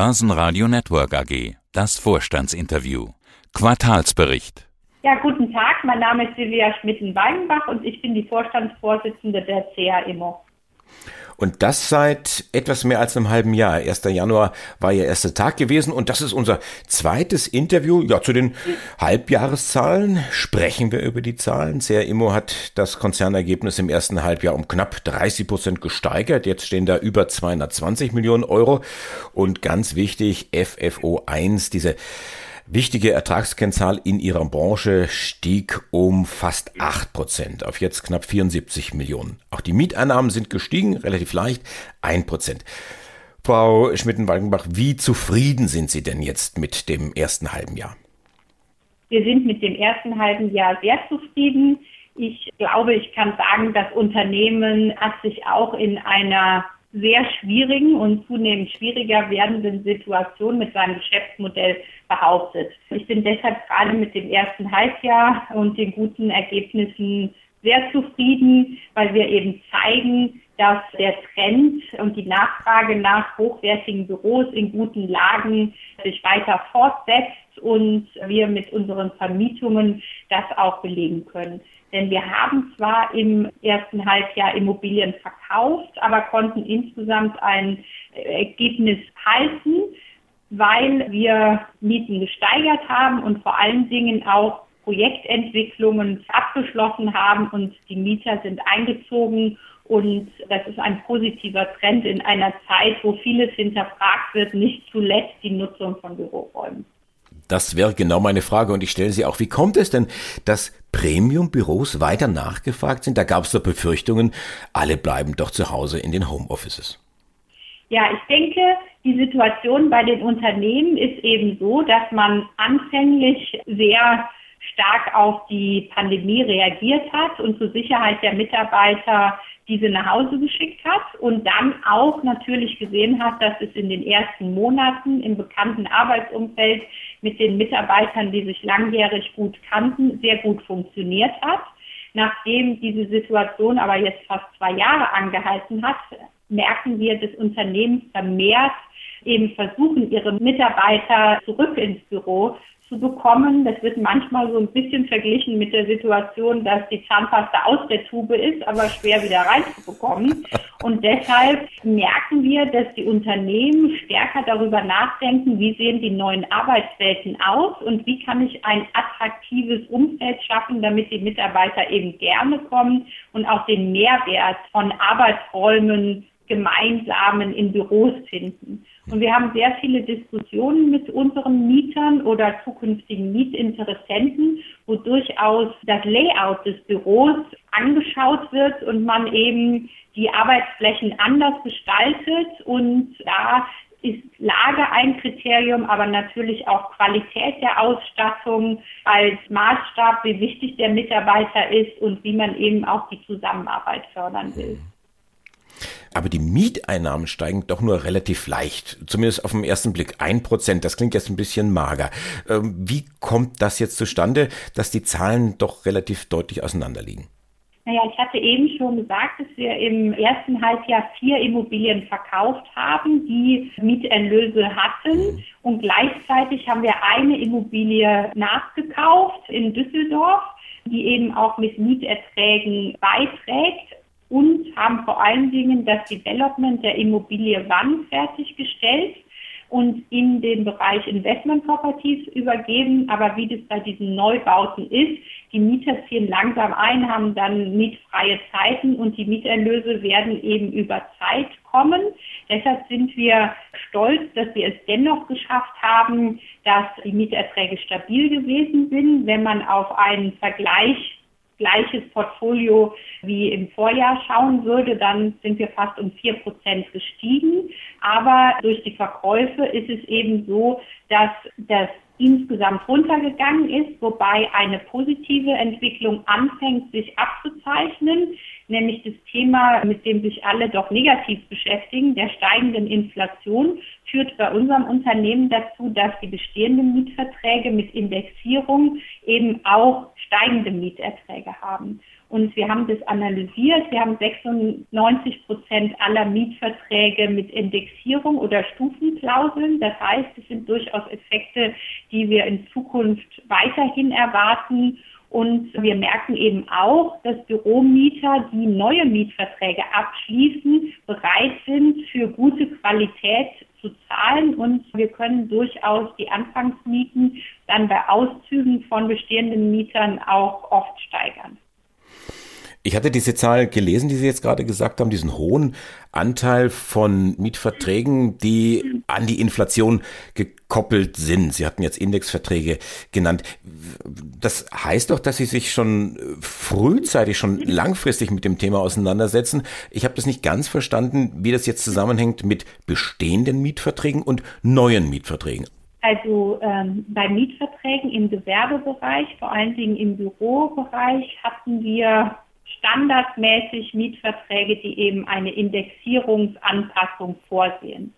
Börsenradio Network AG. Das Vorstandsinterview. Quartalsbericht. Ja, guten Tag. Mein Name ist Silvia Schmitten-Weigenbach und ich bin die Vorstandsvorsitzende der CA Immo. Und das seit etwas mehr als einem halben Jahr. 1. Januar war Ihr erster Tag gewesen und das ist unser zweites Interview. Ja, zu den Halbjahreszahlen sprechen wir über die Zahlen. CR Immo hat das Konzernergebnis im ersten Halbjahr um knapp 30 Prozent gesteigert. Jetzt stehen da über 220 Millionen Euro. Und ganz wichtig, FFO 1, diese Wichtige Ertragskennzahl in ihrer Branche stieg um fast 8 Prozent auf jetzt knapp 74 Millionen. Auch die Mieteinnahmen sind gestiegen, relativ leicht, 1 Prozent. Frau Schmitten-Walkenbach, wie zufrieden sind Sie denn jetzt mit dem ersten halben Jahr? Wir sind mit dem ersten halben Jahr sehr zufrieden. Ich glaube, ich kann sagen, das Unternehmen hat sich auch in einer sehr schwierigen und zunehmend schwieriger werdenden Situation mit seinem Geschäftsmodell behauptet. Ich bin deshalb gerade mit dem ersten Halbjahr und den guten Ergebnissen sehr zufrieden, weil wir eben zeigen, dass der Trend und die Nachfrage nach hochwertigen Büros in guten Lagen sich weiter fortsetzt und wir mit unseren Vermietungen das auch belegen können. Denn wir haben zwar im ersten Halbjahr Immobilien verkauft, aber konnten insgesamt ein Ergebnis halten, weil wir Mieten gesteigert haben und vor allen Dingen auch Projektentwicklungen abgeschlossen haben und die Mieter sind eingezogen. Und das ist ein positiver Trend in einer Zeit, wo vieles hinterfragt wird, nicht zuletzt die Nutzung von Büroräumen. Das wäre genau meine Frage und ich stelle sie auch. Wie kommt es denn, dass Premium-Büros weiter nachgefragt sind? Da gab es doch Befürchtungen, alle bleiben doch zu Hause in den Homeoffices. Ja, ich denke, die Situation bei den Unternehmen ist eben so, dass man anfänglich sehr stark auf die Pandemie reagiert hat und zur Sicherheit der Mitarbeiter diese nach Hause geschickt hat und dann auch natürlich gesehen hat, dass es in den ersten Monaten im bekannten Arbeitsumfeld mit den Mitarbeitern, die sich langjährig gut kannten, sehr gut funktioniert hat. Nachdem diese Situation aber jetzt fast zwei Jahre angehalten hat, merken wir, dass Unternehmen vermehrt eben versuchen, ihre Mitarbeiter zurück ins Büro zu bekommen. Das wird manchmal so ein bisschen verglichen mit der Situation, dass die Zahnpasta aus der Tube ist, aber schwer wieder reinzubekommen. Und deshalb merken wir, dass die Unternehmen stärker darüber nachdenken, wie sehen die neuen Arbeitswelten aus und wie kann ich ein attraktives Umfeld schaffen, damit die Mitarbeiter eben gerne kommen und auch den Mehrwert von Arbeitsräumen gemeinsamen in Büros finden. Und wir haben sehr viele Diskussionen mit unseren Mietern oder zukünftigen Mietinteressenten, wo durchaus das Layout des Büros angeschaut wird und man eben die Arbeitsflächen anders gestaltet und da ist Lage ein Kriterium, aber natürlich auch Qualität der Ausstattung als Maßstab, wie wichtig der Mitarbeiter ist und wie man eben auch die Zusammenarbeit fördern will. Aber die Mieteinnahmen steigen doch nur relativ leicht, zumindest auf den ersten Blick. Ein Prozent, das klingt jetzt ein bisschen mager. Ähm, wie kommt das jetzt zustande, dass die Zahlen doch relativ deutlich auseinanderliegen? Naja, ich hatte eben schon gesagt, dass wir im ersten Halbjahr vier Immobilien verkauft haben, die Mieterlöse hatten. Und gleichzeitig haben wir eine Immobilie nachgekauft in Düsseldorf, die eben auch mit Mieterträgen beiträgt und haben vor allen Dingen das Development der Immobilie Wann fertiggestellt und in den Bereich Investment Properties übergeben. Aber wie das bei diesen Neubauten ist, die Mieter ziehen langsam ein, haben dann mietfreie Zeiten und die Mieterlöse werden eben über Zeit kommen. Deshalb sind wir stolz, dass wir es dennoch geschafft haben, dass die Mieterträge stabil gewesen sind. Wenn man auf einen Vergleich gleiches Portfolio wie im Vorjahr schauen würde, dann sind wir fast um vier Prozent gestiegen. Aber durch die Verkäufe ist es eben so, dass das insgesamt runtergegangen ist, wobei eine positive Entwicklung anfängt, sich abzuzeichnen, nämlich das Thema, mit dem sich alle doch negativ beschäftigen, der steigenden Inflation, führt bei unserem Unternehmen dazu, dass die bestehenden Mietverträge mit Indexierung eben auch steigende Mieterträge haben. Und wir haben das analysiert. Wir haben 96 Prozent aller Mietverträge mit Indexierung oder Stufenklauseln. Das heißt, es sind durchaus Effekte, die wir in Zukunft weiterhin erwarten. Und wir merken eben auch, dass Büromieter, die neue Mietverträge abschließen, bereit sind, für gute Qualität zu zahlen. Und wir können durchaus die Anfangsmieten dann bei Auszügen von bestehenden Mietern auch oft steigern. Ich hatte diese Zahl gelesen, die Sie jetzt gerade gesagt haben, diesen hohen Anteil von Mietverträgen, die an die Inflation gekoppelt sind. Sie hatten jetzt Indexverträge genannt. Das heißt doch, dass Sie sich schon frühzeitig, schon langfristig mit dem Thema auseinandersetzen. Ich habe das nicht ganz verstanden, wie das jetzt zusammenhängt mit bestehenden Mietverträgen und neuen Mietverträgen. Also ähm, bei Mietverträgen im Gewerbebereich, vor allen Dingen im Bürobereich, hatten wir standardmäßig Mietverträge, die eben eine Indexierungsanpassung vorsehen.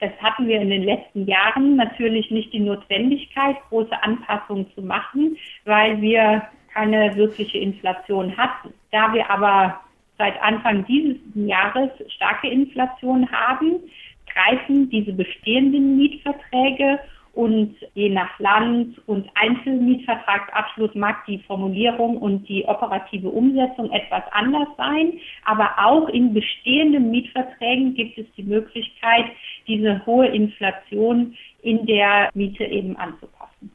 Das hatten wir in den letzten Jahren natürlich nicht die Notwendigkeit, große Anpassungen zu machen, weil wir keine wirkliche Inflation hatten. Da wir aber seit Anfang dieses Jahres starke Inflation haben, greifen diese bestehenden Mietverträge und je nach Land und Einzelmietvertragsabschluss mag die Formulierung und die operative Umsetzung etwas anders sein. Aber auch in bestehenden Mietverträgen gibt es die Möglichkeit, diese hohe Inflation in der Miete eben anzupassen.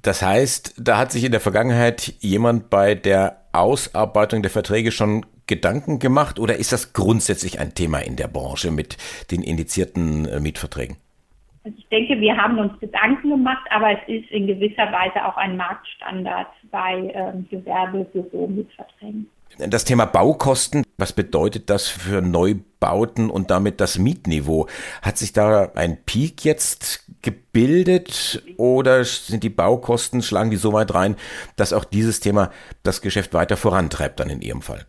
Das heißt, da hat sich in der Vergangenheit jemand bei der Ausarbeitung der Verträge schon Gedanken gemacht oder ist das grundsätzlich ein Thema in der Branche mit den indizierten äh, Mietverträgen? Also ich denke, wir haben uns Gedanken gemacht, aber es ist in gewisser Weise auch ein Marktstandard bei ähm, Gewerbebüro-Mietverträgen. Das Thema Baukosten, was bedeutet das für Neubauten und damit das Mietniveau? Hat sich da ein Peak jetzt gebildet oder sind die Baukosten, schlagen die so weit rein, dass auch dieses Thema das Geschäft weiter vorantreibt dann in Ihrem Fall?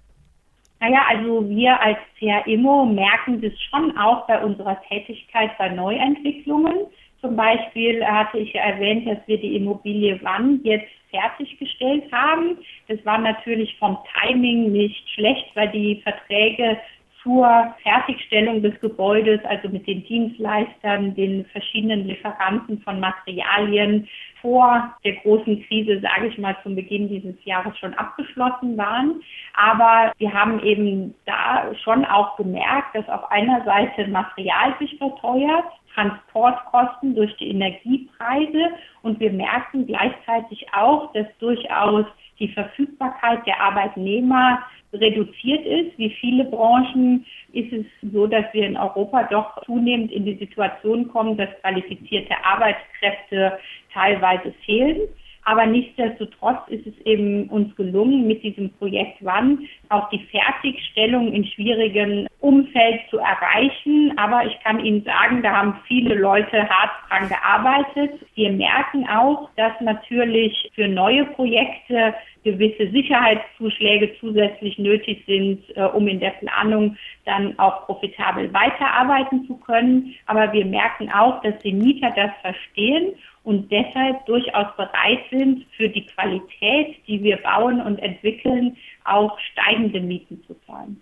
Naja, also wir als CRIMO merken das schon auch bei unserer Tätigkeit bei Neuentwicklungen. Zum Beispiel hatte ich erwähnt, dass wir die Immobilie Wann jetzt fertiggestellt haben. Das war natürlich vom Timing nicht schlecht, weil die Verträge zur Fertigstellung des Gebäudes, also mit den Dienstleistern, den verschiedenen Lieferanten von Materialien vor der großen Krise, sage ich mal, zum Beginn dieses Jahres schon abgeschlossen waren. Aber wir haben eben da schon auch gemerkt, dass auf einer Seite Material sich verteuert, Transportkosten durch die Energiepreise und wir merken gleichzeitig auch, dass durchaus die Verfügbarkeit der Arbeitnehmer reduziert ist. Wie viele Branchen ist es so, dass wir in Europa doch zunehmend in die Situation kommen, dass qualifizierte Arbeitskräfte teilweise fehlen. Aber nichtsdestotrotz ist es eben uns gelungen, mit diesem Projekt Wann auch die Fertigstellung in schwierigen Umfeld zu erreichen. Aber ich kann Ihnen sagen, da haben viele Leute hart dran gearbeitet. Wir merken auch, dass natürlich für neue Projekte gewisse Sicherheitszuschläge zusätzlich nötig sind, äh, um in der Planung dann auch profitabel weiterarbeiten zu können. Aber wir merken auch, dass die Mieter das verstehen und deshalb durchaus bereit sind, für die Qualität, die wir bauen und entwickeln, auch steigende Mieten zu zahlen.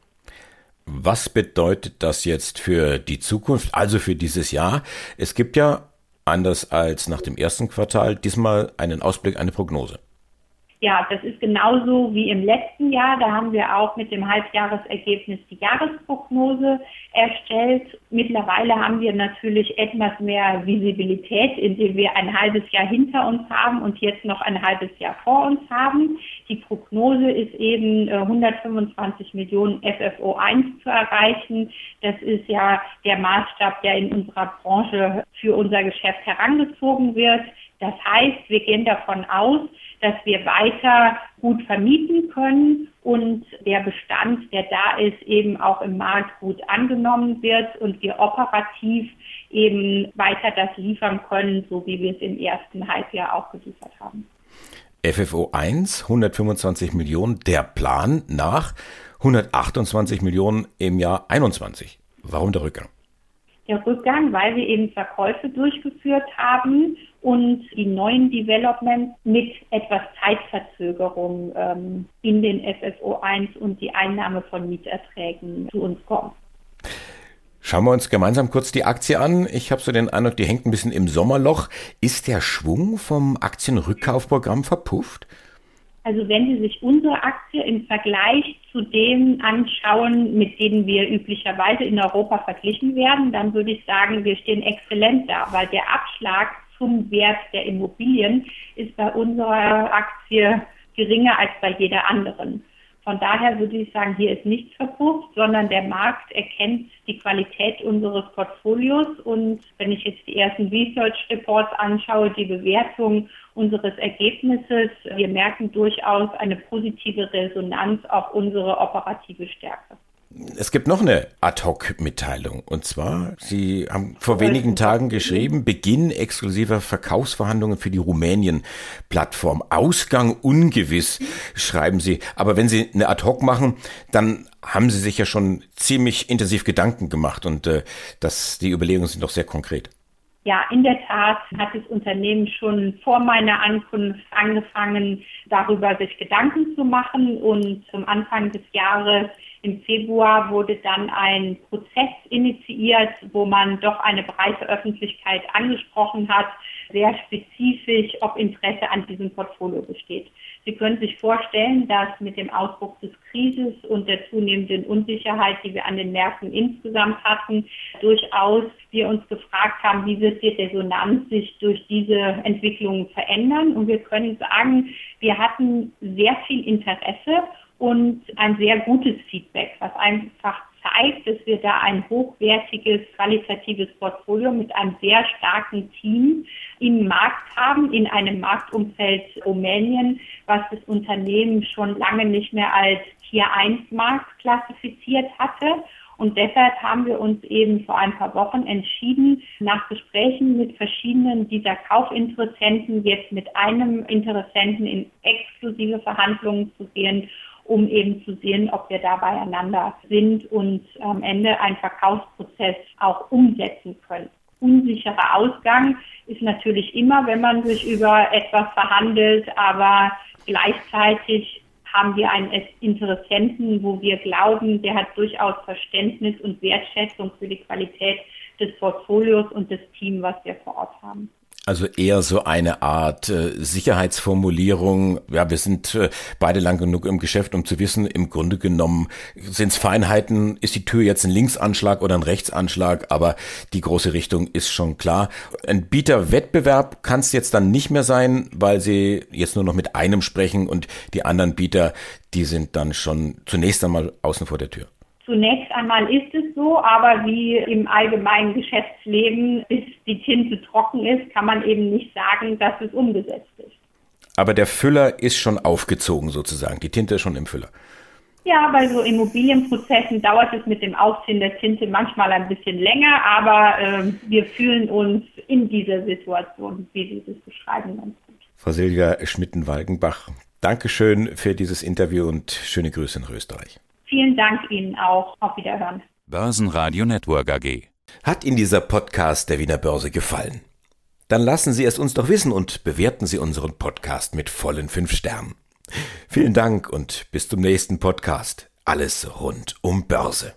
Was bedeutet das jetzt für die Zukunft, also für dieses Jahr? Es gibt ja, anders als nach dem ersten Quartal, diesmal einen Ausblick, eine Prognose. Ja, das ist genauso wie im letzten Jahr. Da haben wir auch mit dem Halbjahresergebnis die Jahresprognose erstellt. Mittlerweile haben wir natürlich etwas mehr Visibilität, indem wir ein halbes Jahr hinter uns haben und jetzt noch ein halbes Jahr vor uns haben. Die Prognose ist eben 125 äh, Millionen FFO 1 zu erreichen. Das ist ja der Maßstab, der in unserer Branche für unser Geschäft herangezogen wird. Das heißt, wir gehen davon aus, dass wir weiter gut vermieten können und der Bestand, der da ist, eben auch im Markt gut angenommen wird und wir operativ eben weiter das liefern können, so wie wir es im ersten Halbjahr auch geliefert haben. FFO 1, 125 Millionen, der Plan nach 128 Millionen im Jahr 21. Warum der Rückgang? Der Rückgang, weil wir eben Verkäufe durchgeführt haben und die neuen Developments mit etwas Zeitverzögerung ähm, in den FFO 1 und die Einnahme von Mieterträgen zu uns kommen. Schauen wir uns gemeinsam kurz die Aktie an. Ich habe so den Eindruck, die hängt ein bisschen im Sommerloch. Ist der Schwung vom Aktienrückkaufprogramm verpufft? Also wenn Sie sich unsere Aktie im Vergleich zu denen anschauen, mit denen wir üblicherweise in Europa verglichen werden, dann würde ich sagen, wir stehen exzellent da, weil der Abschlag zum Wert der Immobilien ist bei unserer Aktie geringer als bei jeder anderen. Von daher würde ich sagen, hier ist nichts verpufft, sondern der Markt erkennt die Qualität unseres Portfolios. Und wenn ich jetzt die ersten Research Reports anschaue, die Bewertung unseres Ergebnisses, wir merken durchaus eine positive Resonanz auf unsere operative Stärke. Es gibt noch eine Ad-Hoc-Mitteilung. Und zwar, Sie haben vor wenigen Tagen geschrieben, Beginn exklusiver Verkaufsverhandlungen für die Rumänien-Plattform. Ausgang ungewiss, schreiben Sie. Aber wenn Sie eine Ad-Hoc machen, dann haben Sie sich ja schon ziemlich intensiv Gedanken gemacht. Und äh, das, die Überlegungen sind doch sehr konkret. Ja, in der Tat hat das Unternehmen schon vor meiner Ankunft angefangen, darüber sich Gedanken zu machen. Und zum Anfang des Jahres im Februar wurde dann ein Prozess initiiert, wo man doch eine breite Öffentlichkeit angesprochen hat, sehr spezifisch, ob Interesse an diesem Portfolio besteht. Sie können sich vorstellen, dass mit dem Ausbruch des Krises und der zunehmenden Unsicherheit, die wir an den Märkten insgesamt hatten, durchaus wir uns gefragt haben, wie wird die Resonanz sich durch diese Entwicklungen verändern. Und wir können sagen, wir hatten sehr viel Interesse und ein sehr gutes Feedback, was einfach zeigt, dass wir da ein hochwertiges, qualitatives Portfolio mit einem sehr starken Team im Markt haben, in einem Marktumfeld Rumänien, was das Unternehmen schon lange nicht mehr als Tier 1 Markt klassifiziert hatte. Und deshalb haben wir uns eben vor ein paar Wochen entschieden, nach Gesprächen mit verschiedenen dieser Kaufinteressenten jetzt mit einem Interessenten in exklusive Verhandlungen zu gehen um eben zu sehen, ob wir da beieinander sind und am Ende einen Verkaufsprozess auch umsetzen können. Unsicherer Ausgang ist natürlich immer, wenn man sich über etwas verhandelt, aber gleichzeitig haben wir einen Interessenten, wo wir glauben, der hat durchaus Verständnis und Wertschätzung für die Qualität des Portfolios und des Teams, was wir vor Ort haben. Also eher so eine Art äh, Sicherheitsformulierung. Ja, wir sind äh, beide lang genug im Geschäft, um zu wissen, im Grunde genommen sind es Feinheiten, ist die Tür jetzt ein Linksanschlag oder ein Rechtsanschlag, aber die große Richtung ist schon klar. Ein Bieterwettbewerb kann es jetzt dann nicht mehr sein, weil sie jetzt nur noch mit einem sprechen und die anderen Bieter, die sind dann schon zunächst einmal außen vor der Tür. Zunächst einmal ist es so, aber wie im allgemeinen Geschäftsleben, bis die Tinte trocken ist, kann man eben nicht sagen, dass es umgesetzt ist. Aber der Füller ist schon aufgezogen sozusagen. Die Tinte ist schon im Füller. Ja, bei so Immobilienprozessen dauert es mit dem Aufziehen der Tinte manchmal ein bisschen länger, aber äh, wir fühlen uns in dieser Situation, wie Sie das beschreiben, ganz gut. Frau Silvia Schmitten-Walgenbach, Dankeschön für dieses Interview und schöne Grüße in Österreich. Vielen Dank Ihnen auch. Auf Wiederhören. Börsenradio Network AG. Hat Ihnen dieser Podcast der Wiener Börse gefallen? Dann lassen Sie es uns doch wissen und bewerten Sie unseren Podcast mit vollen fünf Sternen. Vielen Dank und bis zum nächsten Podcast. Alles rund um Börse.